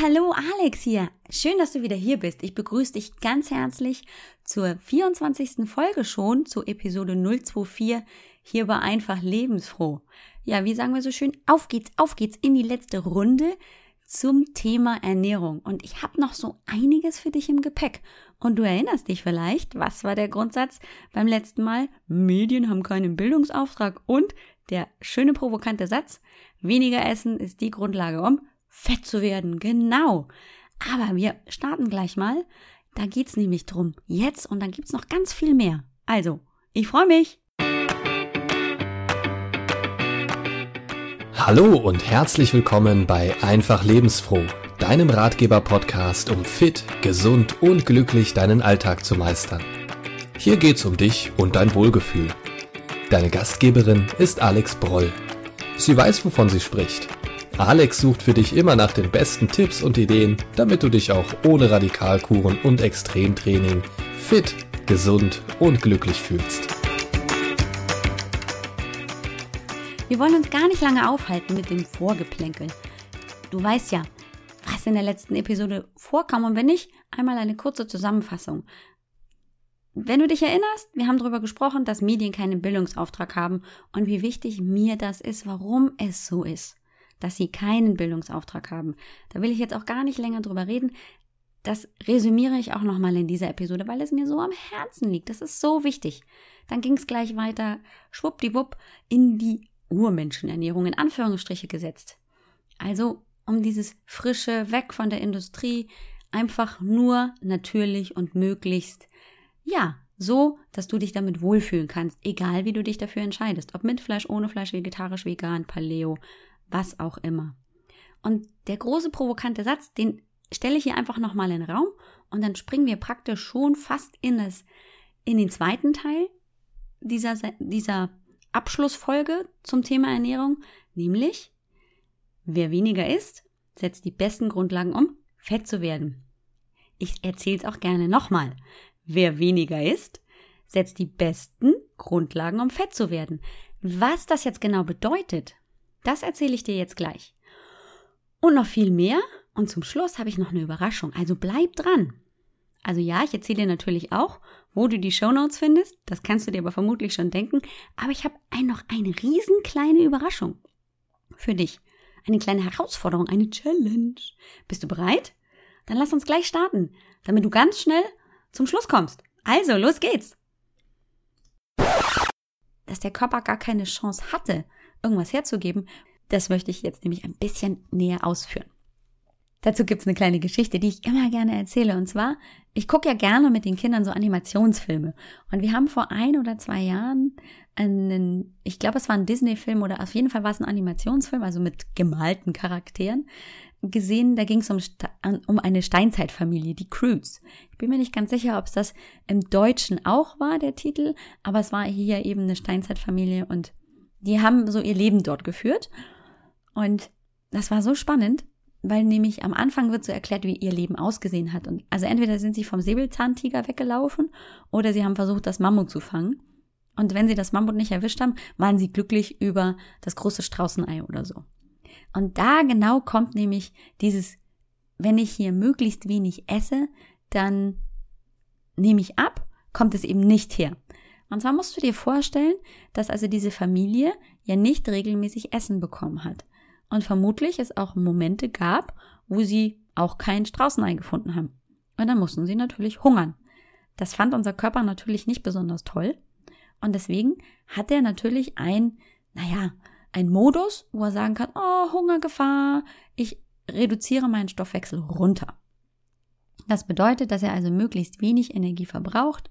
hallo, Alex hier. Schön, dass du wieder hier bist. Ich begrüße dich ganz herzlich zur 24. Folge schon, zur Episode 024 hier bei Einfach Lebensfroh. Ja, wie sagen wir so schön, auf geht's, auf geht's in die letzte Runde zum Thema Ernährung. Und ich habe noch so einiges für dich im Gepäck. Und du erinnerst dich vielleicht, was war der Grundsatz beim letzten Mal? Medien haben keinen Bildungsauftrag und der schöne provokante Satz, weniger essen ist die Grundlage, um fett zu werden. Genau. Aber wir starten gleich mal. Da geht's nämlich drum. Jetzt und dann gibt's noch ganz viel mehr. Also, ich freue mich. Hallo und herzlich willkommen bei Einfach Lebensfroh, deinem Ratgeber-Podcast, um fit, gesund und glücklich deinen Alltag zu meistern. Hier geht's um dich und dein Wohlgefühl. Deine Gastgeberin ist Alex Broll. Sie weiß, wovon sie spricht Alex sucht für dich immer nach den besten Tipps und Ideen, damit du dich auch ohne Radikalkuren und Extremtraining fit, gesund und glücklich fühlst. Wir wollen uns gar nicht lange aufhalten mit dem Vorgeplänkel. Du weißt ja, was in der letzten Episode vorkam und wenn nicht, einmal eine kurze Zusammenfassung. Wenn du dich erinnerst, wir haben darüber gesprochen, dass Medien keinen Bildungsauftrag haben und wie wichtig mir das ist, warum es so ist dass sie keinen Bildungsauftrag haben. Da will ich jetzt auch gar nicht länger drüber reden. Das resümiere ich auch nochmal in dieser Episode, weil es mir so am Herzen liegt. Das ist so wichtig. Dann ging es gleich weiter, schwuppdiwupp, in die Urmenschenernährung in Anführungsstriche gesetzt. Also um dieses frische, weg von der Industrie, einfach nur natürlich und möglichst, ja, so, dass du dich damit wohlfühlen kannst, egal wie du dich dafür entscheidest. Ob mit Fleisch, ohne Fleisch, vegetarisch, vegan, Paleo, was auch immer. Und der große provokante Satz, den stelle ich hier einfach nochmal in den Raum und dann springen wir praktisch schon fast in, das, in den zweiten Teil dieser, dieser Abschlussfolge zum Thema Ernährung, nämlich wer weniger isst, setzt die besten Grundlagen um, fett zu werden. Ich erzähle es auch gerne nochmal. Wer weniger isst, setzt die besten Grundlagen, um fett zu werden. Was das jetzt genau bedeutet, das erzähle ich dir jetzt gleich. Und noch viel mehr. Und zum Schluss habe ich noch eine Überraschung. Also bleib dran. Also ja, ich erzähle dir natürlich auch, wo du die Shownotes findest. Das kannst du dir aber vermutlich schon denken. Aber ich habe ein, noch eine riesen kleine Überraschung für dich. Eine kleine Herausforderung, eine Challenge. Bist du bereit? Dann lass uns gleich starten, damit du ganz schnell zum Schluss kommst. Also, los geht's. Dass der Körper gar keine Chance hatte, irgendwas herzugeben, das möchte ich jetzt nämlich ein bisschen näher ausführen. Dazu gibt's eine kleine Geschichte, die ich immer gerne erzähle. Und zwar, ich gucke ja gerne mit den Kindern so Animationsfilme. Und wir haben vor ein oder zwei Jahren einen, ich glaube, es war ein Disney-Film oder auf jeden Fall war es ein Animationsfilm, also mit gemalten Charakteren, gesehen. Da ging es um, um eine Steinzeitfamilie, die Crews. Ich bin mir nicht ganz sicher, ob es das im Deutschen auch war, der Titel, aber es war hier eben eine Steinzeitfamilie und die haben so ihr Leben dort geführt. Und das war so spannend, weil nämlich am Anfang wird so erklärt, wie ihr Leben ausgesehen hat. Und also entweder sind sie vom Säbelzahntiger weggelaufen oder sie haben versucht, das Mammut zu fangen. Und wenn sie das Mammut nicht erwischt haben, waren sie glücklich über das große Straußenei oder so. Und da genau kommt nämlich dieses, wenn ich hier möglichst wenig esse, dann nehme ich ab, kommt es eben nicht her. Und zwar musst du dir vorstellen, dass also diese Familie ja nicht regelmäßig Essen bekommen hat. Und vermutlich es auch Momente gab, wo sie auch kein Straußenei gefunden haben. Und dann mussten sie natürlich hungern. Das fand unser Körper natürlich nicht besonders toll. Und deswegen hat er natürlich ein, naja, ein Modus, wo er sagen kann, oh, Hungergefahr, ich reduziere meinen Stoffwechsel runter. Das bedeutet, dass er also möglichst wenig Energie verbraucht,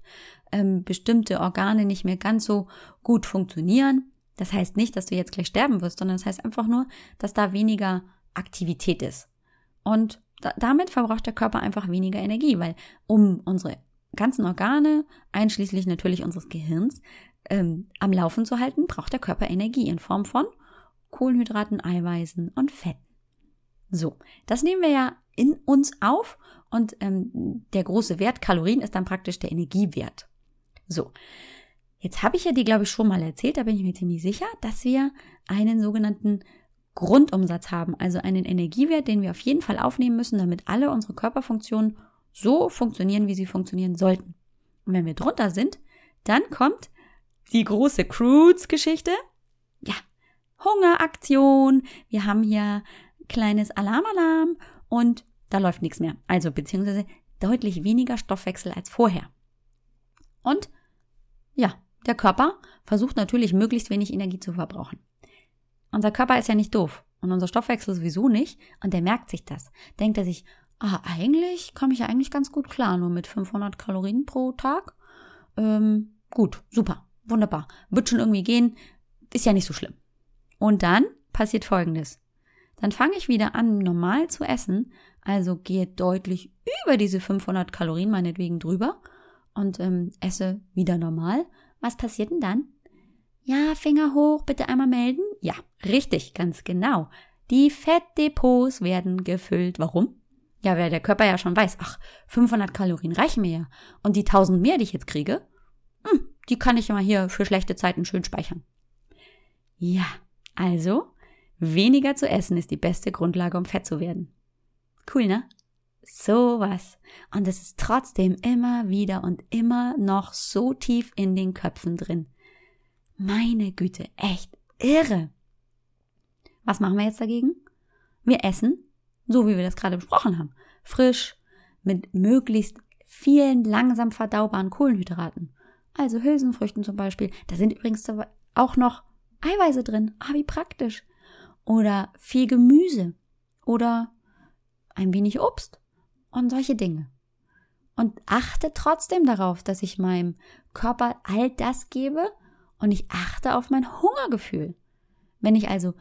ähm, bestimmte Organe nicht mehr ganz so gut funktionieren. Das heißt nicht, dass du jetzt gleich sterben wirst, sondern das heißt einfach nur, dass da weniger Aktivität ist. Und da, damit verbraucht der Körper einfach weniger Energie, weil um unsere ganzen Organe, einschließlich natürlich unseres Gehirns, ähm, am Laufen zu halten, braucht der Körper Energie in Form von Kohlenhydraten, Eiweißen und Fetten. So, das nehmen wir ja in uns auf und ähm, der große Wert Kalorien ist dann praktisch der Energiewert. So, jetzt habe ich ja dir, glaube ich, schon mal erzählt, da bin ich mir ziemlich sicher, dass wir einen sogenannten Grundumsatz haben, also einen Energiewert, den wir auf jeden Fall aufnehmen müssen, damit alle unsere Körperfunktionen so funktionieren, wie sie funktionieren sollten. Und wenn wir drunter sind, dann kommt die große Crudes-Geschichte. Ja, Hungeraktion. Wir haben hier kleines Alarmalarm und da läuft nichts mehr. Also beziehungsweise deutlich weniger Stoffwechsel als vorher. Und ja, der Körper versucht natürlich möglichst wenig Energie zu verbrauchen. Unser Körper ist ja nicht doof und unser Stoffwechsel sowieso nicht und der merkt sich das. Denkt er sich, ah, eigentlich komme ich ja eigentlich ganz gut klar, nur mit 500 Kalorien pro Tag. Ähm, gut, super, wunderbar. Wird schon irgendwie gehen, ist ja nicht so schlimm. Und dann passiert Folgendes. Dann fange ich wieder an, normal zu essen, also gehe deutlich über diese 500 Kalorien meinetwegen drüber und ähm, esse wieder normal. Was passiert denn dann? Ja, Finger hoch, bitte einmal melden. Ja, richtig, ganz genau. Die Fettdepots werden gefüllt. Warum? Ja, weil der Körper ja schon weiß, ach, 500 Kalorien reichen mir ja. Und die 1000 mehr, die ich jetzt kriege, hm, die kann ich immer hier für schlechte Zeiten schön speichern. Ja, also, weniger zu essen ist die beste Grundlage, um fett zu werden. Cool, ne? Sowas. Und es ist trotzdem immer wieder und immer noch so tief in den Köpfen drin. Meine Güte, echt irre. Was machen wir jetzt dagegen? Wir essen, so wie wir das gerade besprochen haben, frisch, mit möglichst vielen langsam verdaubaren Kohlenhydraten. Also Hülsenfrüchten zum Beispiel. Da sind übrigens auch noch Eiweiße drin. Ah, wie praktisch. Oder viel Gemüse. Oder ein wenig Obst und solche Dinge. Und achte trotzdem darauf, dass ich meinem Körper all das gebe und ich achte auf mein Hungergefühl. Wenn ich also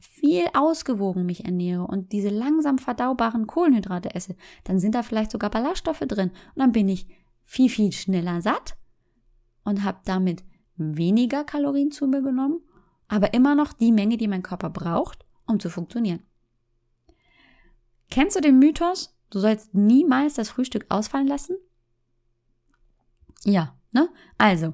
viel ausgewogen mich ernähre und diese langsam verdaubaren Kohlenhydrate esse, dann sind da vielleicht sogar Ballaststoffe drin und dann bin ich viel, viel schneller satt und habe damit weniger Kalorien zu mir genommen, aber immer noch die Menge, die mein Körper braucht, um zu funktionieren. Kennst du den Mythos, du sollst niemals das Frühstück ausfallen lassen? Ja, ne? Also,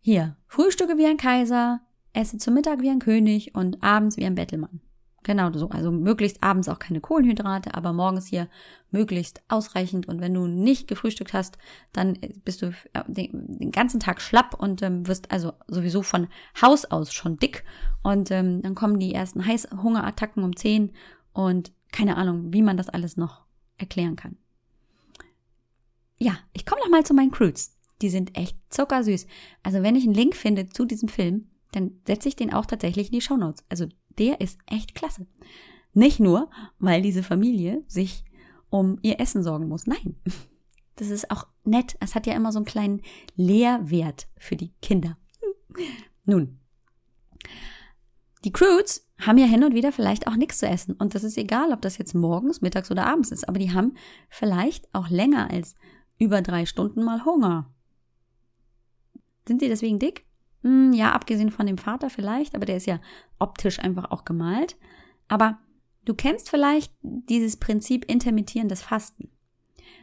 hier, frühstücke wie ein Kaiser, esse zu Mittag wie ein König und abends wie ein Bettelmann. Genau so. Also möglichst abends auch keine Kohlenhydrate, aber morgens hier möglichst ausreichend. Und wenn du nicht gefrühstückt hast, dann bist du äh, den, ganzen Tag schlapp und ähm, wirst also sowieso von Haus aus schon dick. Und ähm, dann kommen die ersten Heißhungerattacken um 10 und keine Ahnung, wie man das alles noch erklären kann. Ja, ich komme noch mal zu meinen Crudes. Die sind echt zuckersüß. Also wenn ich einen Link finde zu diesem Film, dann setze ich den auch tatsächlich in die Show Notes. Also der ist echt klasse. Nicht nur, weil diese Familie sich um ihr Essen sorgen muss. Nein. Das ist auch nett. Es hat ja immer so einen kleinen Lehrwert für die Kinder. Nun. Die Crudes haben ja hin und wieder vielleicht auch nichts zu essen. Und das ist egal, ob das jetzt morgens, mittags oder abends ist. Aber die haben vielleicht auch länger als über drei Stunden mal Hunger. Sind sie deswegen dick? Hm, ja, abgesehen von dem Vater vielleicht, aber der ist ja optisch einfach auch gemalt. Aber du kennst vielleicht dieses Prinzip intermittierendes Fasten.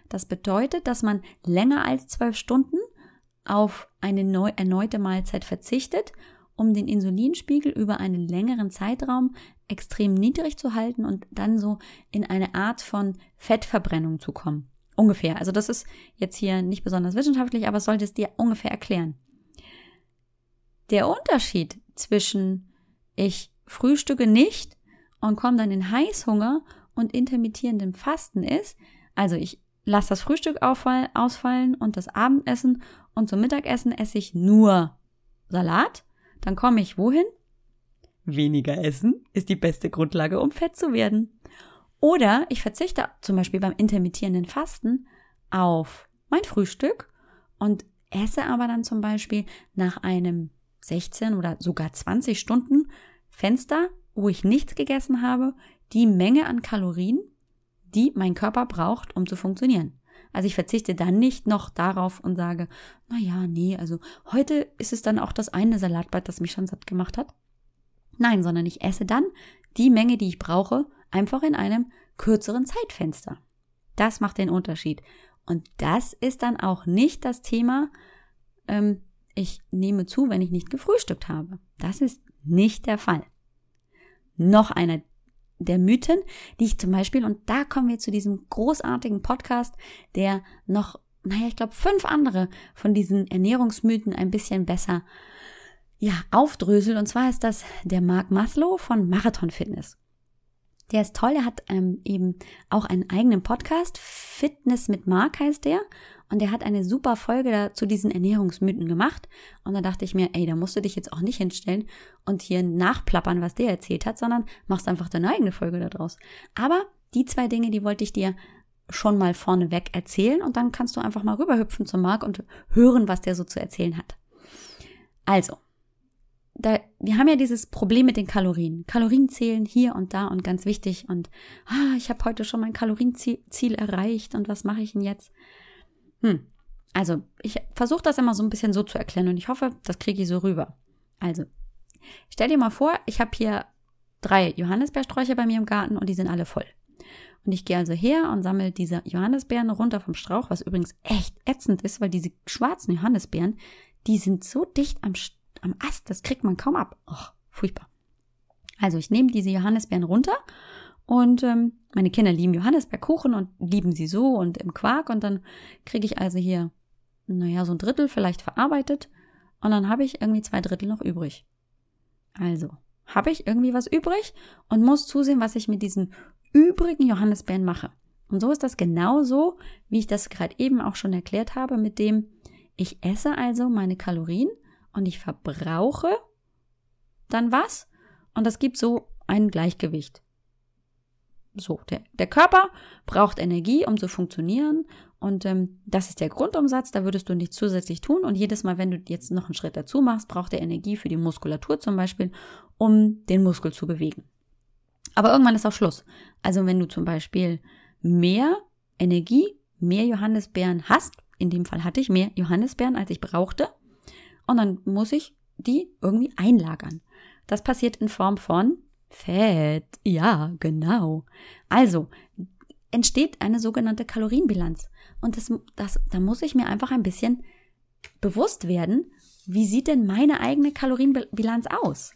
Das bedeutet, dass man länger als zwölf Stunden auf eine neu, erneute Mahlzeit verzichtet, um den Insulinspiegel über einen längeren Zeitraum extrem niedrig zu halten und dann so in eine Art von Fettverbrennung zu kommen. Ungefähr. Also das ist jetzt hier nicht besonders wissenschaftlich, aber es sollte es dir ungefähr erklären. Der Unterschied zwischen ich frühstücke nicht und komme dann in Heißhunger und intermittierendem Fasten ist, also ich lasse das Frühstück ausfallen und das Abendessen und zum Mittagessen esse ich nur Salat, dann komme ich wohin? Weniger essen ist die beste Grundlage, um fett zu werden. Oder ich verzichte zum Beispiel beim intermittierenden Fasten auf mein Frühstück und esse aber dann zum Beispiel nach einem 16 oder sogar 20 Stunden Fenster, wo ich nichts gegessen habe, die Menge an Kalorien, die mein Körper braucht, um zu funktionieren. Also ich verzichte dann nicht noch darauf und sage, na ja, nee, also heute ist es dann auch das eine Salatblatt, das mich schon satt gemacht hat. Nein, sondern ich esse dann die Menge, die ich brauche, einfach in einem kürzeren Zeitfenster. Das macht den Unterschied. Und das ist dann auch nicht das Thema, ähm, ich nehme zu, wenn ich nicht gefrühstückt habe. Das ist nicht der Fall. noch einer der Mythen, die ich zum Beispiel, und da kommen wir zu diesem großartigen Podcast, der noch, naja, ich glaube, fünf andere von diesen Ernährungsmythen ein bisschen besser ja, aufdröselt. Und zwar ist das der Mark Maslow von Marathon Fitness. Der ist toll, er hat ähm, eben auch einen eigenen Podcast, Fitness mit Mark heißt der. Und der hat eine super Folge zu diesen Ernährungsmythen gemacht. Und da dachte ich mir, ey, da musst du dich jetzt auch nicht hinstellen und hier nachplappern, was der erzählt hat, sondern machst einfach deine eigene Folge daraus. Aber die zwei Dinge, die wollte ich dir schon mal vorneweg erzählen und dann kannst du einfach mal rüberhüpfen zum Marc und hören, was der so zu erzählen hat. Also, da, wir haben ja dieses Problem mit den Kalorien. Kalorien zählen hier und da und ganz wichtig und ah, ich habe heute schon mein Kalorienziel erreicht und was mache ich denn jetzt? Hm. Also, ich versuche das immer so ein bisschen so zu erklären und ich hoffe, das kriege ich so rüber. Also, stell dir mal vor, ich habe hier drei Johannisbeersträucher bei mir im Garten und die sind alle voll. Und ich gehe also her und sammle diese Johannisbeeren runter vom Strauch, was übrigens echt ätzend ist, weil diese schwarzen Johannisbeeren, die sind so dicht am, am Ast, das kriegt man kaum ab. Oh, furchtbar. Also ich nehme diese Johannisbeeren runter und ähm, meine Kinder lieben Johannisbeerkuchen und lieben sie so und im Quark. Und dann kriege ich also hier, naja, so ein Drittel vielleicht verarbeitet. Und dann habe ich irgendwie zwei Drittel noch übrig. Also, habe ich irgendwie was übrig und muss zusehen, was ich mit diesen übrigen Johannisbeeren mache. Und so ist das genauso, wie ich das gerade eben auch schon erklärt habe, mit dem, ich esse also meine Kalorien und ich verbrauche dann was und das gibt so ein Gleichgewicht. So, der, der Körper braucht Energie, um zu funktionieren. Und ähm, das ist der Grundumsatz, da würdest du nichts zusätzlich tun. Und jedes Mal, wenn du jetzt noch einen Schritt dazu machst, braucht er Energie für die Muskulatur zum Beispiel, um den Muskel zu bewegen. Aber irgendwann ist auch Schluss. Also wenn du zum Beispiel mehr Energie, mehr Johannisbeeren hast, in dem Fall hatte ich mehr Johannisbeeren, als ich brauchte, und dann muss ich die irgendwie einlagern. Das passiert in Form von Fett, ja, genau. Also entsteht eine sogenannte Kalorienbilanz. Und das, das, da muss ich mir einfach ein bisschen bewusst werden, wie sieht denn meine eigene Kalorienbilanz aus?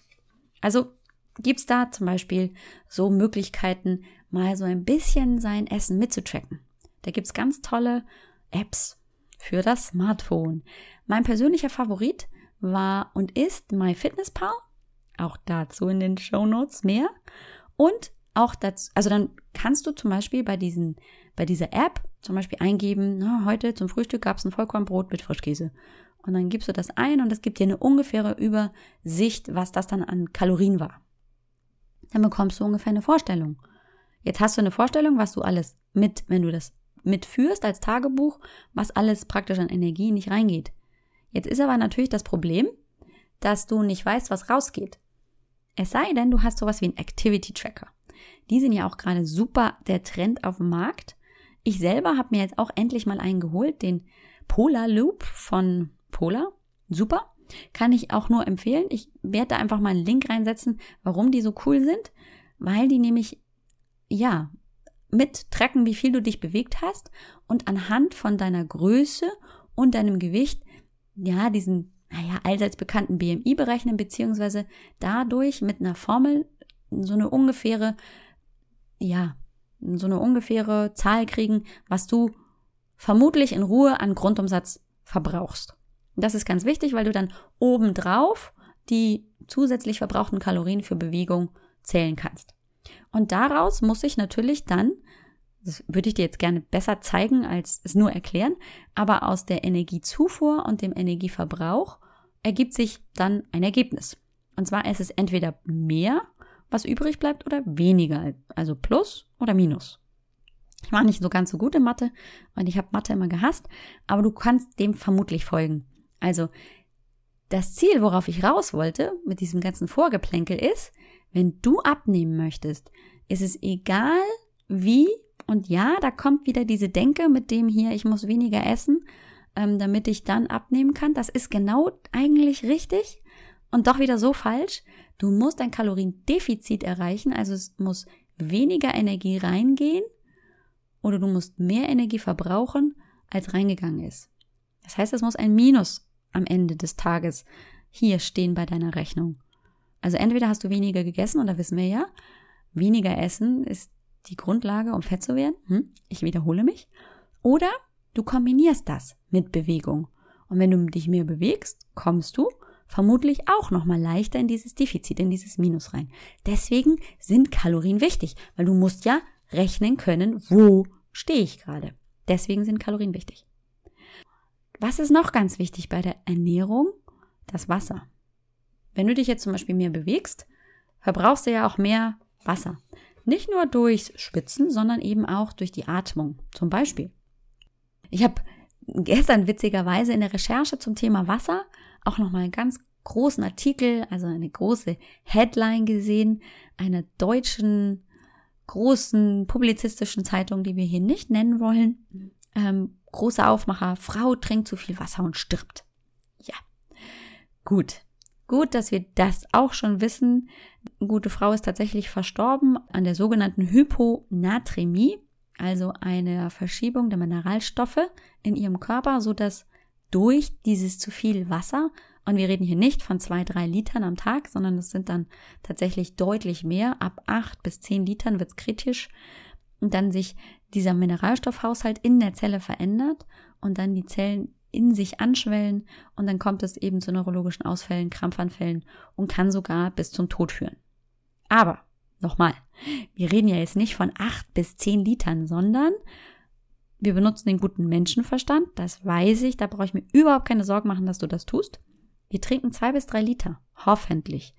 Also gibt's da zum Beispiel so Möglichkeiten, mal so ein bisschen sein Essen mitzutracken. Da gibt's ganz tolle Apps für das Smartphone. Mein persönlicher Favorit war und ist MyFitnessPal. Auch dazu in den Show Notes mehr. Und auch dazu, also dann kannst du zum Beispiel bei diesen, bei dieser App zum Beispiel eingeben, na, heute zum Frühstück gab es ein Vollkornbrot mit Frischkäse. Und dann gibst du das ein und es gibt dir eine ungefähre Übersicht, was das dann an Kalorien war. Dann bekommst du ungefähr eine Vorstellung. Jetzt hast du eine Vorstellung, was du alles mit, wenn du das mitführst als Tagebuch, was alles praktisch an Energie nicht reingeht. Jetzt ist aber natürlich das Problem, dass du nicht weißt, was rausgeht. Es sei denn, du hast sowas wie einen Activity Tracker. Die sind ja auch gerade super der Trend auf dem Markt. Ich selber habe mir jetzt auch endlich mal einen geholt, den Polar Loop von Polar. Super. Kann ich auch nur empfehlen. Ich werde da einfach mal einen Link reinsetzen, warum die so cool sind. Weil die nämlich, ja, mit tracken, wie viel du dich bewegt hast und anhand von deiner Größe und deinem Gewicht, ja, diesen naja, allseits bekannten BMI berechnen, beziehungsweise dadurch mit einer Formel so eine ungefähre, ja, so eine ungefähre Zahl kriegen, was du vermutlich in Ruhe an Grundumsatz verbrauchst. Das ist ganz wichtig, weil du dann obendrauf die zusätzlich verbrauchten Kalorien für Bewegung zählen kannst. Und daraus muss ich natürlich dann, das würde ich dir jetzt gerne besser zeigen als es nur erklären, aber aus der Energiezufuhr und dem Energieverbrauch ergibt sich dann ein Ergebnis. Und zwar ist es entweder mehr, was übrig bleibt, oder weniger, also plus oder minus. Ich war nicht so ganz so gut in Mathe und ich habe Mathe immer gehasst, aber du kannst dem vermutlich folgen. Also das Ziel, worauf ich raus wollte mit diesem ganzen Vorgeplänkel ist, wenn du abnehmen möchtest, ist es egal wie und ja, da kommt wieder diese Denke mit dem hier, ich muss weniger essen, ähm, damit ich dann abnehmen kann. Das ist genau eigentlich richtig und doch wieder so falsch. Du musst ein Kaloriendefizit erreichen, also es muss weniger Energie reingehen oder du musst mehr Energie verbrauchen, als reingegangen ist. Das heißt, es muss ein Minus am Ende des Tages hier stehen bei deiner Rechnung. Also entweder hast du weniger gegessen, und da wissen wir ja, weniger essen ist die Grundlage, um fett zu werden. Hm? Ich wiederhole mich. Oder du kombinierst das mit Bewegung. Und wenn du dich mehr bewegst, kommst du vermutlich auch nochmal leichter in dieses Defizit, in dieses Minus rein. Deswegen sind Kalorien wichtig, weil du musst ja rechnen können, wo stehe ich gerade. Deswegen sind Kalorien wichtig. Was ist noch ganz wichtig bei der Ernährung? Das Wasser. Wenn du dich jetzt zum Beispiel mehr bewegst, verbrauchst du ja auch mehr Wasser. Nicht nur durchs Schwitzen, sondern eben auch durch die Atmung. Zum Beispiel. Ich habe gestern witzigerweise in der Recherche zum Thema Wasser auch nochmal einen ganz großen Artikel, also eine große Headline gesehen, einer deutschen großen publizistischen Zeitung, die wir hier nicht nennen wollen. Ähm, großer Aufmacher, Frau trinkt zu viel Wasser und stirbt. Ja, gut. Gut, dass wir das auch schon wissen. Eine gute Frau ist tatsächlich verstorben an der sogenannten Hyponatremie, also eine Verschiebung der Mineralstoffe in ihrem Körper, so dass durch dieses zu viel Wasser, und wir reden hier nicht von zwei, drei Litern am Tag, sondern es sind dann tatsächlich deutlich mehr, ab acht bis zehn Litern wird's kritisch, und dann sich dieser Mineralstoffhaushalt in der Zelle verändert und dann die Zellen in sich anschwellen und dann kommt es eben zu neurologischen Ausfällen, Krampfanfällen und kann sogar bis zum Tod führen. Aber, nochmal, wir reden ja jetzt nicht von acht bis zehn Litern, sondern wir benutzen den guten Menschenverstand, das weiß ich, da brauche ich mir überhaupt keine Sorgen machen, dass du das tust. Wir trinken zwei bis drei Liter, hoffentlich.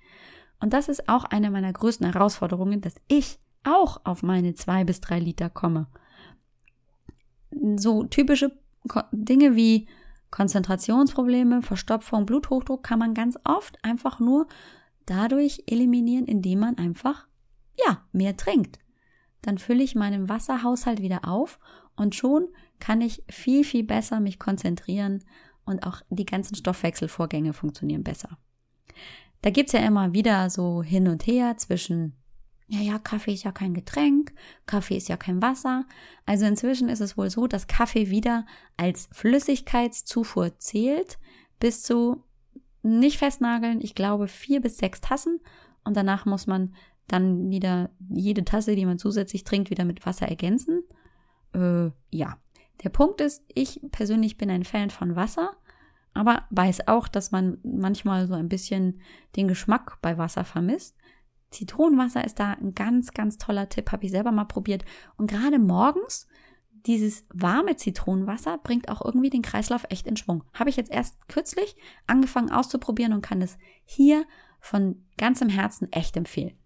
Und das ist auch eine meiner größten Herausforderungen, dass ich auch auf meine zwei bis drei Liter komme. So typische Dinge wie Konzentrationsprobleme, Verstopfung, Bluthochdruck kann man ganz oft einfach nur dadurch eliminieren, indem man einfach, ja, mehr trinkt. Dann fülle ich meinen Wasserhaushalt wieder auf und schon kann ich viel, viel besser mich konzentrieren und auch die ganzen Stoffwechselvorgänge funktionieren besser. Da gibt's ja immer wieder so hin und her zwischen, ja, ja, Kaffee ist ja kein Getränk, Kaffee ist ja kein Wasser. Also inzwischen ist es wohl so, dass Kaffee wieder als Flüssigkeitszufuhr zählt, bis zu, nicht festnageln, ich glaube vier bis sechs Tassen und danach muss man dann wieder jede Tasse, die man zusätzlich trinkt, wieder mit Wasser ergänzen. Äh, ja. Der Punkt ist, ich persönlich bin ein Fan von Wasser, aber weiß auch, dass man manchmal so ein bisschen den Geschmack bei Wasser vermisst. Zitronenwasser ist da ein ganz, ganz toller Tipp, habe ich selber mal probiert. Und gerade morgens, dieses warme Zitronenwasser bringt auch irgendwie den Kreislauf echt in Schwung. Habe ich jetzt erst kürzlich angefangen auszuprobieren und kann es hier von ganzem Herzen echt empfehlen.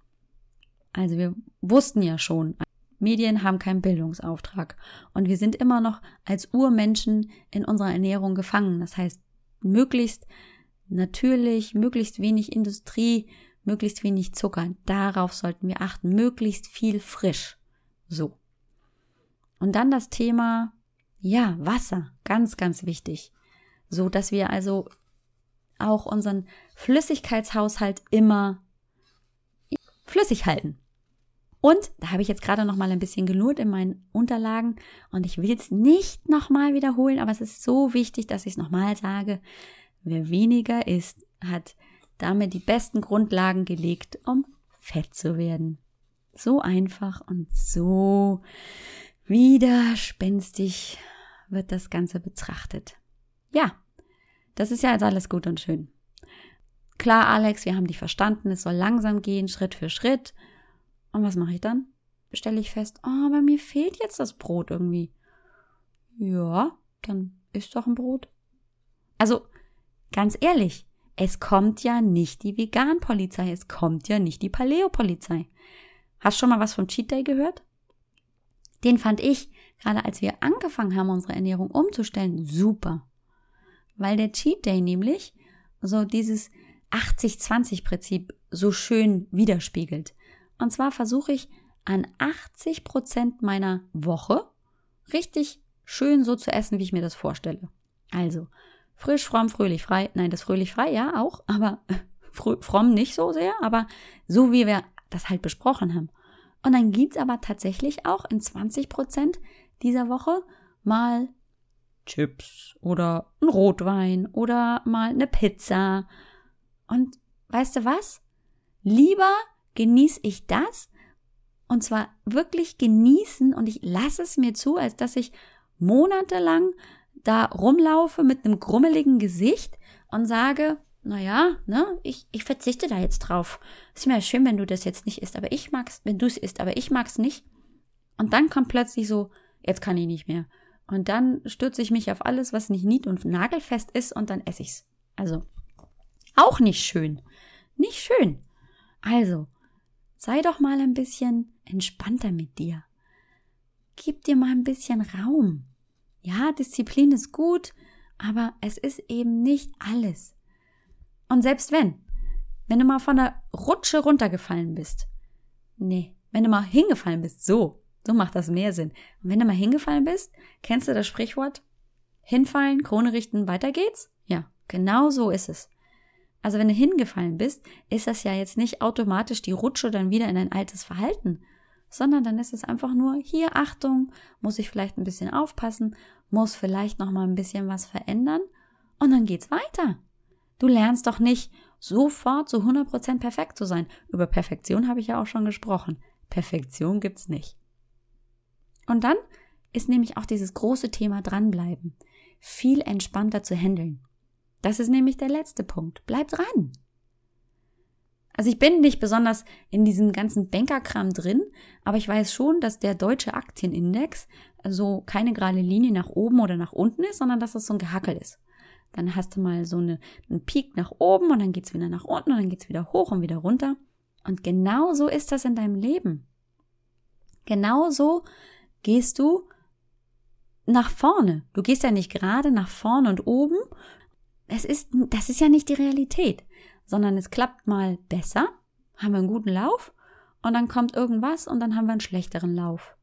Also wir wussten ja schon, Medien haben keinen Bildungsauftrag. Und wir sind immer noch als Urmenschen in unserer Ernährung gefangen. Das heißt, möglichst natürlich, möglichst wenig Industrie, möglichst wenig Zucker. Darauf sollten wir achten. Möglichst viel frisch. So. Und dann das Thema, ja, Wasser. Ganz, ganz wichtig. So, dass wir also auch unseren Flüssigkeitshaushalt immer flüssig halten. Und da habe ich jetzt gerade noch mal ein bisschen gelurrt in meinen Unterlagen und ich will es nicht noch mal wiederholen, aber es ist so wichtig, dass ich es noch mal sage. Wer weniger isst, hat damit die besten Grundlagen gelegt, um fett zu werden. So einfach und so widerspenstig wird das Ganze betrachtet. Ja, das ist ja jetzt alles gut und schön. Klar, Alex, wir haben dich verstanden, es soll langsam gehen, Schritt für Schritt. Und was mache ich dann? Stelle ich fest, oh, bei mir fehlt jetzt das Brot irgendwie. Ja, dann isst doch ein Brot. Also, ganz ehrlich, es kommt ja nicht die Vegan-Polizei, es kommt ja nicht die Paleo-Polizei. Hast schon mal was vom Cheat Day gehört? Den fand ich, gerade als wir angefangen haben, unsere Ernährung umzustellen, super. Weil der Cheat Day nämlich so dieses 80-20-Prinzip so schön widerspiegelt. Und zwar versuche ich an 80 Prozent meiner Woche richtig schön so zu essen, wie ich mir das vorstelle. Also, frisch, fromm, fröhlich, frei. Nein, das fröhlich frei, ja, auch, aber fromm nicht so sehr, aber so wie wir das halt besprochen haben. Und dann gibt's aber tatsächlich auch in 20 Prozent dieser Woche mal Chips oder ein Rotwein oder mal eine Pizza. Und weißt du was? Lieber genieße ich das und zwar wirklich genießen und ich lasse es mir zu, als dass ich monatelang da rumlaufe mit einem grummeligen Gesicht und sage, naja, ne, ich, ich verzichte da jetzt drauf. Ist mir ja schön, wenn du das jetzt nicht isst, aber ich mag's, wenn du es isst, aber ich mag's nicht. Und dann kommt plötzlich so, jetzt kann ich nicht mehr. Und dann stürze ich mich auf alles, was nicht nied- und nagelfest ist und dann esse ich's. Also, auch nicht schön. Nicht schön. Also, sei doch mal ein bisschen entspannter mit dir. Gib dir mal ein bisschen Raum. Ja, Disziplin ist gut, aber es ist eben nicht alles. Und selbst wenn, wenn du mal von der Rutsche runtergefallen bist, nee, wenn du mal hingefallen bist, so, so macht das mehr Sinn. Und wenn du mal hingefallen bist, kennst du das Sprichwort? Hinfallen, Krone richten, weiter geht's? Ja, genau so ist es. Also wenn du hingefallen bist, ist das ja jetzt nicht automatisch die Rutsche dann wieder in ein altes Verhalten, sondern dann ist es einfach nur hier Achtung, muss ich vielleicht ein bisschen aufpassen, muss vielleicht noch mal ein bisschen was verändern und dann geht's weiter. Du lernst doch nicht sofort zu 100% perfekt zu sein. Über Perfektion habe ich ja auch schon gesprochen. Perfektion gibt's nicht. Und dann ist nämlich auch dieses große Thema dranbleiben, viel entspannter zu handeln. Das ist nämlich der letzte Punkt. Bleib dran. Also ich bin nicht besonders in diesem ganzen Bankerkram drin, aber ich weiß schon, dass der deutsche Aktienindex so keine gerade Linie nach oben oder nach unten ist, sondern dass das so ein Gehackel ist. Dann hast du mal so eine, einen Peak nach oben und dann geht's wieder nach unten und dann geht's wieder hoch und wieder runter. Und genau so ist das in deinem Leben. Genau so gehst du nach vorne. Du gehst ja nicht gerade nach vorne und oben. Es ist, das ist ja nicht die Realität sondern es klappt mal besser, haben wir einen guten Lauf und dann kommt irgendwas und dann haben wir einen schlechteren Lauf.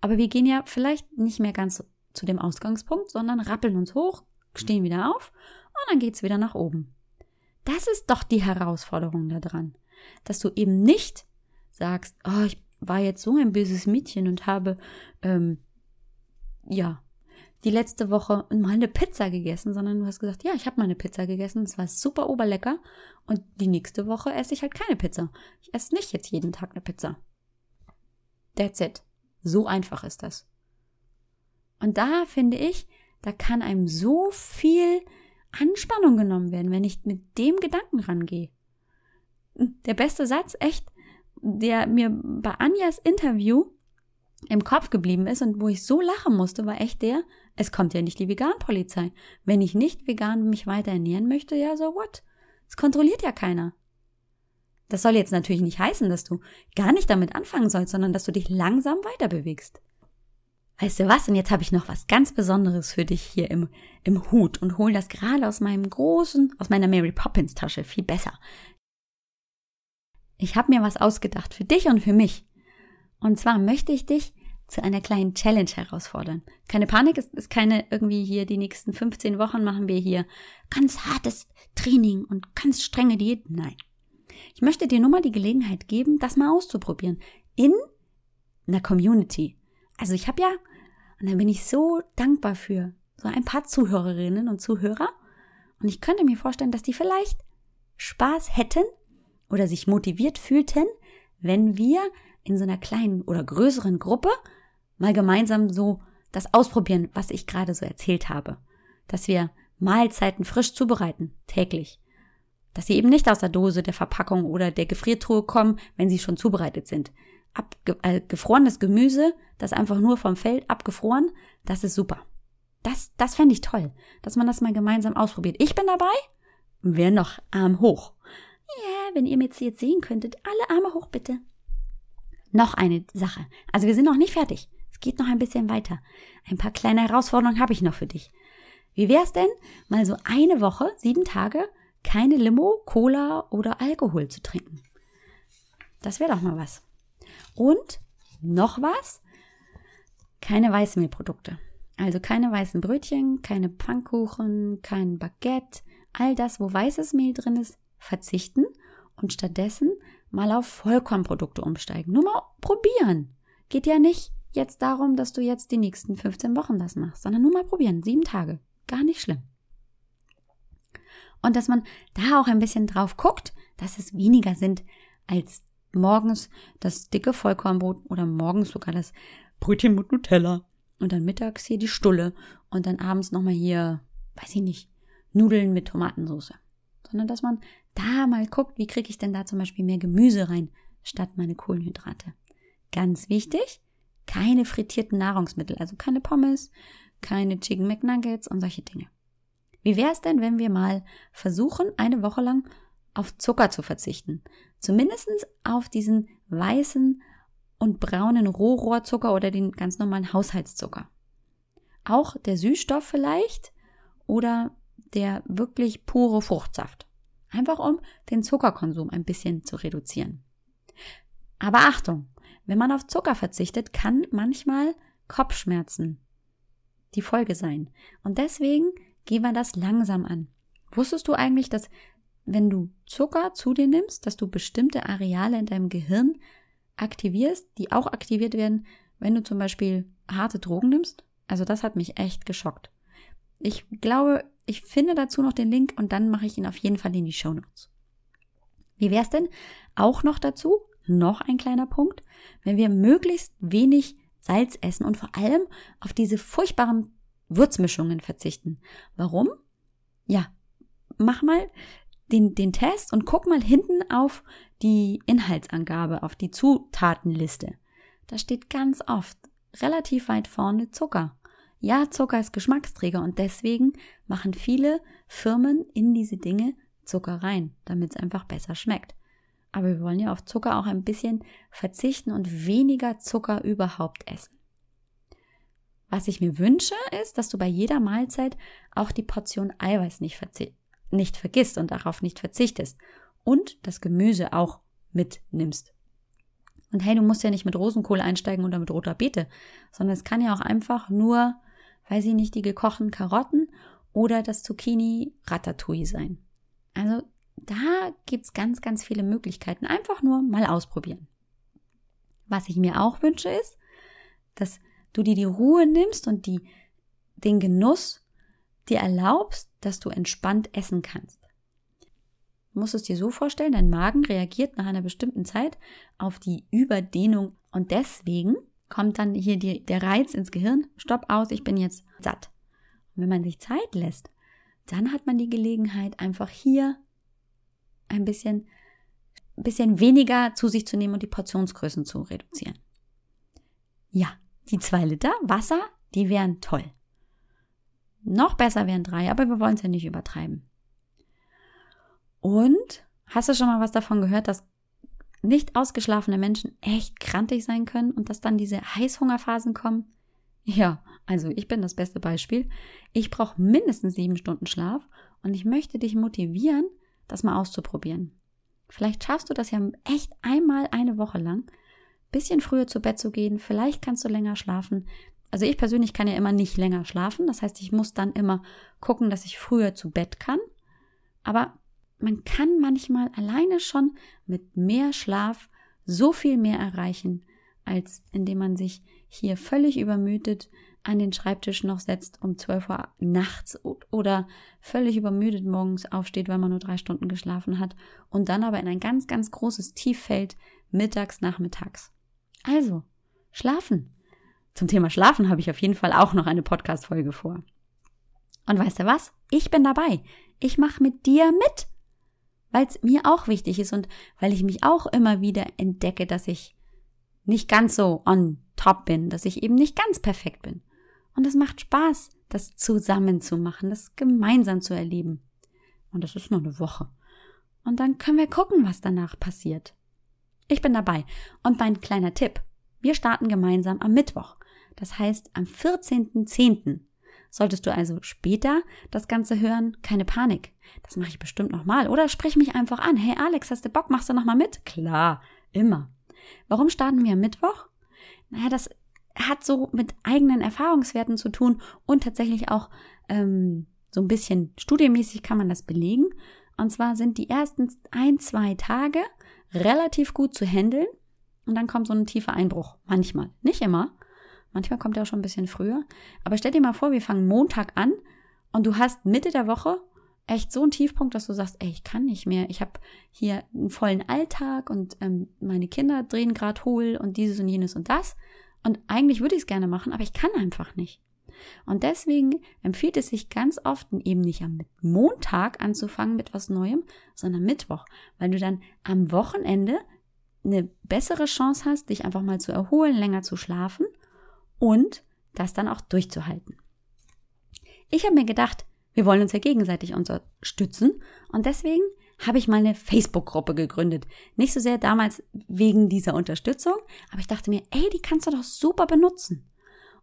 Aber wir gehen ja vielleicht nicht mehr ganz zu dem Ausgangspunkt, sondern rappeln uns hoch, stehen wieder auf und dann geht's wieder nach oben. Das ist doch die Herausforderung daran, dass du eben nicht sagst, oh, ich war jetzt so ein böses Mädchen und habe ähm, ja die letzte Woche mal eine Pizza gegessen, sondern du hast gesagt, ja, ich habe mal eine Pizza gegessen, es war super oberlecker und die nächste Woche esse ich halt keine Pizza. Ich esse nicht jetzt jeden Tag eine Pizza. That's it. So einfach ist das. Und da finde ich, da kann einem so viel Anspannung genommen werden, wenn ich mit dem Gedanken rangehe. Der beste Satz, echt, der mir bei Anjas Interview im Kopf geblieben ist und wo ich so lachen musste, war echt der, es kommt ja nicht die Veganpolizei. Wenn ich nicht vegan mich weiter ernähren möchte, ja, so what? Es kontrolliert ja keiner. Das soll jetzt natürlich nicht heißen, dass du gar nicht damit anfangen sollst, sondern dass du dich langsam weiter bewegst. Weißt du was? Und jetzt habe ich noch was ganz Besonderes für dich hier im, im Hut und hol das gerade aus meinem großen, aus meiner Mary Poppins Tasche, viel besser. Ich habe mir was ausgedacht für dich und für mich. Und zwar möchte ich dich zu einer kleinen Challenge herausfordern. Keine Panik, es ist keine irgendwie hier die nächsten 15 Wochen machen wir hier ganz hartes Training und ganz strenge Diät. Nein. Ich möchte dir nur mal die Gelegenheit geben, das mal auszuprobieren. In einer Community. Also ich habe ja, und da bin ich so dankbar für, so ein paar Zuhörerinnen und Zuhörer. Und ich könnte mir vorstellen, dass die vielleicht Spaß hätten oder sich motiviert fühlten, wenn wir in so einer kleinen oder größeren Gruppe mal gemeinsam so das ausprobieren, was ich gerade so erzählt habe. Dass wir Mahlzeiten frisch zubereiten, täglich. Dass sie eben nicht aus der Dose, der Verpackung oder der Gefriertruhe kommen, wenn sie schon zubereitet sind. Abge äh, gefrorenes Gemüse, das einfach nur vom Feld abgefroren, das ist super. Das, das fände ich toll, dass man das mal gemeinsam ausprobiert. Ich bin dabei. Wer noch? Arm hoch. Ja, wenn ihr mir jetzt sehen könntet, alle Arme hoch bitte. Noch eine Sache. Also wir sind noch nicht fertig geht noch ein bisschen weiter. Ein paar kleine Herausforderungen habe ich noch für dich. Wie wär's denn, mal so eine Woche, sieben Tage, keine Limo, Cola oder Alkohol zu trinken? Das wäre doch mal was. Und noch was? Keine Weißmehlprodukte. Also keine weißen Brötchen, keine Pfannkuchen, kein Baguette, all das, wo weißes Mehl drin ist, verzichten und stattdessen mal auf Vollkornprodukte umsteigen. Nur mal probieren. Geht ja nicht jetzt darum, dass du jetzt die nächsten 15 Wochen das machst, sondern nur mal probieren. Sieben Tage. Gar nicht schlimm. Und dass man da auch ein bisschen drauf guckt, dass es weniger sind als morgens das dicke Vollkornbrot oder morgens sogar das Brötchen mit Nutella und dann mittags hier die Stulle und dann abends nochmal hier, weiß ich nicht, Nudeln mit Tomatensauce. Sondern dass man da mal guckt, wie kriege ich denn da zum Beispiel mehr Gemüse rein, statt meine Kohlenhydrate. Ganz wichtig, keine frittierten Nahrungsmittel, also keine Pommes, keine Chicken McNuggets und solche Dinge. Wie wäre es denn, wenn wir mal versuchen, eine Woche lang auf Zucker zu verzichten? Zumindest auf diesen weißen und braunen Rohrohrzucker oder den ganz normalen Haushaltszucker. Auch der Süßstoff vielleicht oder der wirklich pure Fruchtsaft. Einfach um den Zuckerkonsum ein bisschen zu reduzieren. Aber Achtung, wenn man auf Zucker verzichtet, kann manchmal Kopfschmerzen die Folge sein. Und deswegen gehen wir das langsam an. Wusstest du eigentlich, dass wenn du Zucker zu dir nimmst, dass du bestimmte Areale in deinem Gehirn aktivierst, die auch aktiviert werden, wenn du zum Beispiel harte Drogen nimmst? Also das hat mich echt geschockt. Ich glaube, ich finde dazu noch den Link und dann mache ich ihn auf jeden Fall in die Show Notes. Wie wäre es denn auch noch dazu? Noch ein kleiner Punkt. Wenn wir möglichst wenig Salz essen und vor allem auf diese furchtbaren Würzmischungen verzichten. Warum? Ja, mach mal den, den Test und guck mal hinten auf die Inhaltsangabe, auf die Zutatenliste. Da steht ganz oft relativ weit vorne Zucker. Ja, Zucker ist Geschmacksträger und deswegen machen viele Firmen in diese Dinge Zucker rein, damit es einfach besser schmeckt. Aber wir wollen ja auf Zucker auch ein bisschen verzichten und weniger Zucker überhaupt essen. Was ich mir wünsche, ist, dass du bei jeder Mahlzeit auch die Portion Eiweiß nicht, nicht vergisst und darauf nicht verzichtest. Und das Gemüse auch mitnimmst. Und hey, du musst ja nicht mit Rosenkohl einsteigen oder mit roter Beete, sondern es kann ja auch einfach nur weiß ich nicht, die gekochten Karotten oder das Zucchini Ratatouille sein. Also da gibt's ganz, ganz viele Möglichkeiten. Einfach nur mal ausprobieren. Was ich mir auch wünsche ist, dass du dir die Ruhe nimmst und die, den Genuss dir erlaubst, dass du entspannt essen kannst. Du musst es dir so vorstellen, dein Magen reagiert nach einer bestimmten Zeit auf die Überdehnung und deswegen kommt dann hier die, der Reiz ins Gehirn, stopp aus, ich bin jetzt satt. Und wenn man sich Zeit lässt, dann hat man die Gelegenheit, einfach hier ein bisschen, bisschen weniger zu sich zu nehmen und die Portionsgrößen zu reduzieren. Ja, die zwei Liter Wasser, die wären toll. Noch besser wären drei, aber wir wollen es ja nicht übertreiben. Und hast du schon mal was davon gehört, dass nicht ausgeschlafene Menschen echt krantig sein können und dass dann diese Heißhungerphasen kommen? Ja, also ich bin das beste Beispiel. Ich brauche mindestens sieben Stunden Schlaf und ich möchte dich motivieren, das mal auszuprobieren. Vielleicht schaffst du das ja echt einmal eine Woche lang, bisschen früher zu Bett zu gehen, vielleicht kannst du länger schlafen. Also ich persönlich kann ja immer nicht länger schlafen, das heißt, ich muss dann immer gucken, dass ich früher zu Bett kann. Aber man kann manchmal alleine schon mit mehr Schlaf so viel mehr erreichen, als indem man sich hier völlig übermüdet an den Schreibtisch noch setzt um 12 Uhr nachts oder völlig übermüdet morgens aufsteht, weil man nur drei Stunden geschlafen hat und dann aber in ein ganz, ganz großes Tief fällt, mittags, nachmittags. Also, schlafen. Zum Thema Schlafen habe ich auf jeden Fall auch noch eine Podcast-Folge vor. Und weißt du was? Ich bin dabei. Ich mache mit dir mit weil es mir auch wichtig ist und weil ich mich auch immer wieder entdecke, dass ich nicht ganz so on top bin, dass ich eben nicht ganz perfekt bin. Und es macht Spaß, das zusammen zu machen, das gemeinsam zu erleben. Und das ist nur eine Woche. Und dann können wir gucken, was danach passiert. Ich bin dabei. Und mein kleiner Tipp. Wir starten gemeinsam am Mittwoch. Das heißt, am 14.10. Solltest du also später das Ganze hören, keine Panik. Das mache ich bestimmt nochmal. Oder sprich mich einfach an. Hey Alex, hast du Bock? Machst du nochmal mit? Klar, immer. Warum starten wir am Mittwoch? Naja, das hat so mit eigenen Erfahrungswerten zu tun und tatsächlich auch ähm, so ein bisschen studienmäßig kann man das belegen. Und zwar sind die ersten ein, zwei Tage relativ gut zu handeln und dann kommt so ein tiefer Einbruch. Manchmal. Nicht immer. Manchmal kommt er auch schon ein bisschen früher. Aber stell dir mal vor, wir fangen Montag an und du hast Mitte der Woche echt so ein Tiefpunkt, dass du sagst, ey, ich kann nicht mehr. Ich habe hier einen vollen Alltag und ähm, meine Kinder drehen gerade hohl und dieses und jenes und das. Und eigentlich würde ich es gerne machen, aber ich kann einfach nicht. Und deswegen empfiehlt es sich ganz oft eben nicht am Montag anzufangen mit was Neuem, sondern Mittwoch, weil du dann am Wochenende eine bessere Chance hast, dich einfach mal zu erholen, länger zu schlafen und das dann auch durchzuhalten. Ich habe mir gedacht, wir wollen uns ja gegenseitig unterstützen und deswegen habe ich mal eine Facebook-Gruppe gegründet. Nicht so sehr damals wegen dieser Unterstützung, aber ich dachte mir, ey, die kannst du doch super benutzen.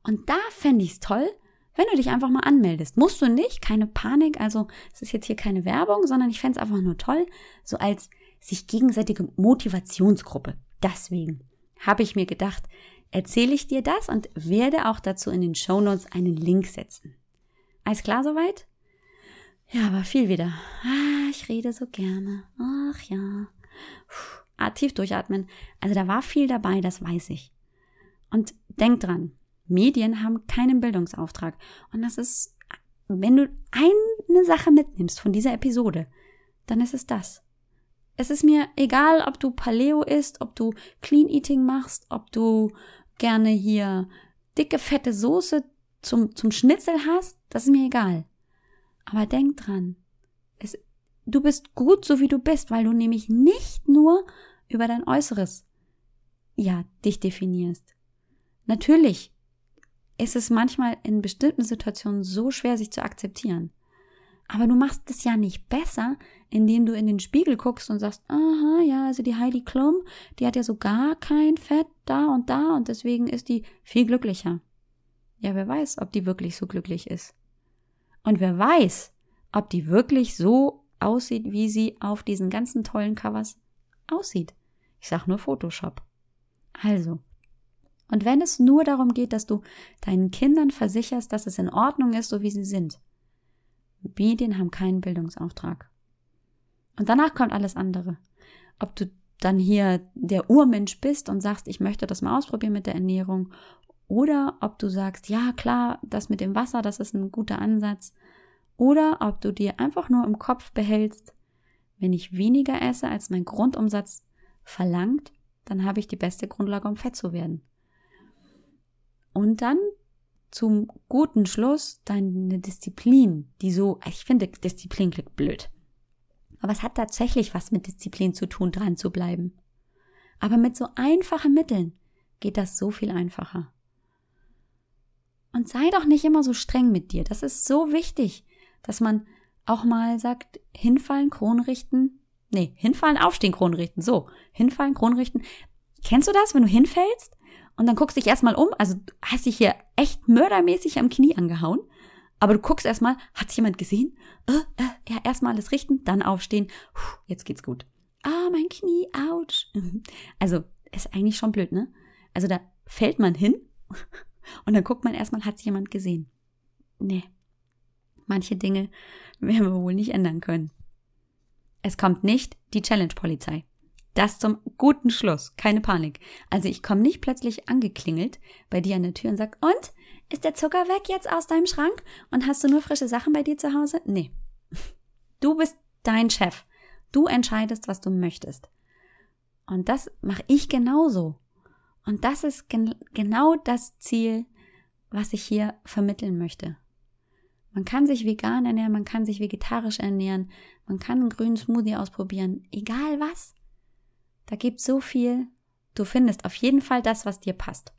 Und da fände ich es toll, wenn du dich einfach mal anmeldest. Musst du nicht, keine Panik, also es ist jetzt hier keine Werbung, sondern ich fände es einfach nur toll, so als sich gegenseitige Motivationsgruppe. Deswegen habe ich mir gedacht, erzähle ich dir das und werde auch dazu in den Show Notes einen Link setzen. Alles klar soweit? Ja, aber viel wieder. Ah, ich rede so gerne. Ach ja. Puh. Ah, tief durchatmen. Also da war viel dabei, das weiß ich. Und denk dran, Medien haben keinen Bildungsauftrag. Und das ist, wenn du eine Sache mitnimmst von dieser Episode, dann ist es das. Es ist mir egal, ob du Paleo isst, ob du Clean Eating machst, ob du gerne hier dicke, fette Soße zum, zum Schnitzel hast, das ist mir egal. Aber denk dran, es, du bist gut so wie du bist, weil du nämlich nicht nur über dein Äußeres, ja, dich definierst. Natürlich ist es manchmal in bestimmten Situationen so schwer, sich zu akzeptieren. Aber du machst es ja nicht besser, indem du in den Spiegel guckst und sagst, aha, ja, also die Heidi Klum, die hat ja so gar kein Fett da und da und deswegen ist die viel glücklicher. Ja, wer weiß, ob die wirklich so glücklich ist. Und wer weiß, ob die wirklich so aussieht, wie sie auf diesen ganzen tollen Covers aussieht. Ich sag nur Photoshop. Also, und wenn es nur darum geht, dass du deinen Kindern versicherst, dass es in Ordnung ist, so wie sie sind. Medien haben keinen Bildungsauftrag. Und danach kommt alles andere. Ob du dann hier der Urmensch bist und sagst, ich möchte das mal ausprobieren mit der Ernährung, oder ob du sagst, ja klar, das mit dem Wasser, das ist ein guter Ansatz, oder ob du dir einfach nur im Kopf behältst, wenn ich weniger esse, als mein Grundumsatz verlangt, dann habe ich die beste Grundlage, um fett zu werden. Und dann zum guten Schluss deine Disziplin, die so, ich finde, Disziplin klingt blöd. Aber es hat tatsächlich was mit Disziplin zu tun, dran zu bleiben. Aber mit so einfachen Mitteln geht das so viel einfacher. Und sei doch nicht immer so streng mit dir. Das ist so wichtig, dass man auch mal sagt, hinfallen, Kronrichten. Nee, hinfallen, aufstehen, Kronrichten. So, hinfallen, Kronrichten. Kennst du das, wenn du hinfällst und dann guckst dich erstmal um, also hast dich hier echt mördermäßig am Knie angehauen, aber du guckst erstmal, hat sich jemand gesehen? Äh, äh, ja, erstmal alles richten, dann aufstehen. Puh, jetzt geht's gut. Ah, mein Knie, ouch. Also, ist eigentlich schon blöd, ne? Also da fällt man hin und dann guckt man erstmal, hat sich jemand gesehen? Nee. Manche Dinge werden wir wohl nicht ändern können. Es kommt nicht die Challenge-Polizei. Das zum guten Schluss. Keine Panik. Also ich komme nicht plötzlich angeklingelt bei dir an der Tür und sag, und? Ist der Zucker weg jetzt aus deinem Schrank? Und hast du nur frische Sachen bei dir zu Hause? Nee. Du bist dein Chef. Du entscheidest, was du möchtest. Und das mache ich genauso. Und das ist gen genau das Ziel, was ich hier vermitteln möchte. Man kann sich vegan ernähren, man kann sich vegetarisch ernähren, man kann einen grünen Smoothie ausprobieren, egal was. Da gibt so viel. Du findest auf jeden Fall das, was dir passt.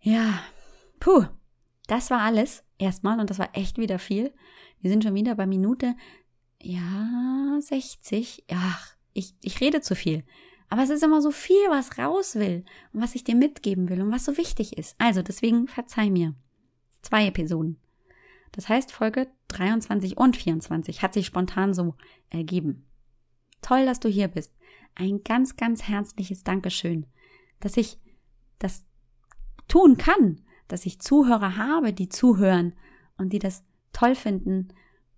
Ja, puh, das war alles erstmal und das war echt wieder viel. Wir sind schon wieder bei Minute, ja, 60. Ach, ich, ich rede zu viel. Aber es ist immer so viel, was raus will und was ich dir mitgeben will und was so wichtig ist. Also deswegen verzeih mir. Zwei Episoden. Das heißt, Folge 23 und 24 hat sich spontan so ergeben. Toll, dass du hier bist ein ganz, ganz herzliches Dankeschön, dass ich das tun kann, dass ich Zuhörer habe, die zuhören und die das toll finden,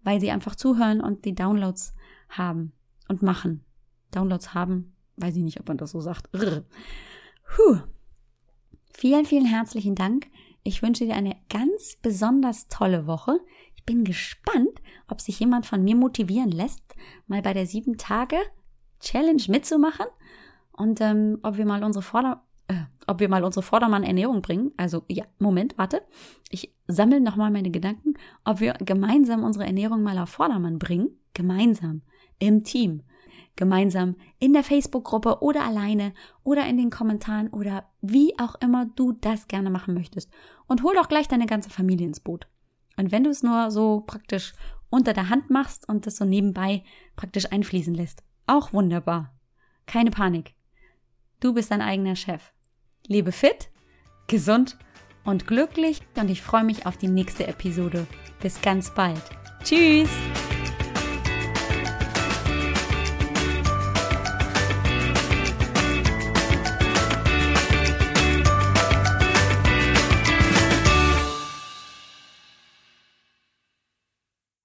weil sie einfach zuhören und die Downloads haben und machen. Downloads haben, weiß ich nicht, ob man das so sagt. Puh. Vielen, vielen herzlichen Dank. Ich wünsche dir eine ganz besonders tolle Woche bin gespannt, ob sich jemand von mir motivieren lässt, mal bei der sieben Tage Challenge mitzumachen und ähm, ob wir mal unsere Vorder äh, ob wir mal unsere Vordermann Ernährung bringen. Also ja, Moment, warte. Ich sammle nochmal meine Gedanken, ob wir gemeinsam unsere Ernährung mal auf Vordermann bringen. Gemeinsam. Im Team. Gemeinsam in der Facebook-Gruppe oder alleine oder in den Kommentaren oder wie auch immer du das gerne machen möchtest. Und hol doch gleich deine ganze Familie ins Boot. Und wenn du es nur so praktisch unter der Hand machst und das so nebenbei praktisch einfließen lässt, auch wunderbar. Keine Panik. Du bist dein eigener Chef. Lebe fit, gesund und glücklich und ich freue mich auf die nächste Episode. Bis ganz bald. Tschüss!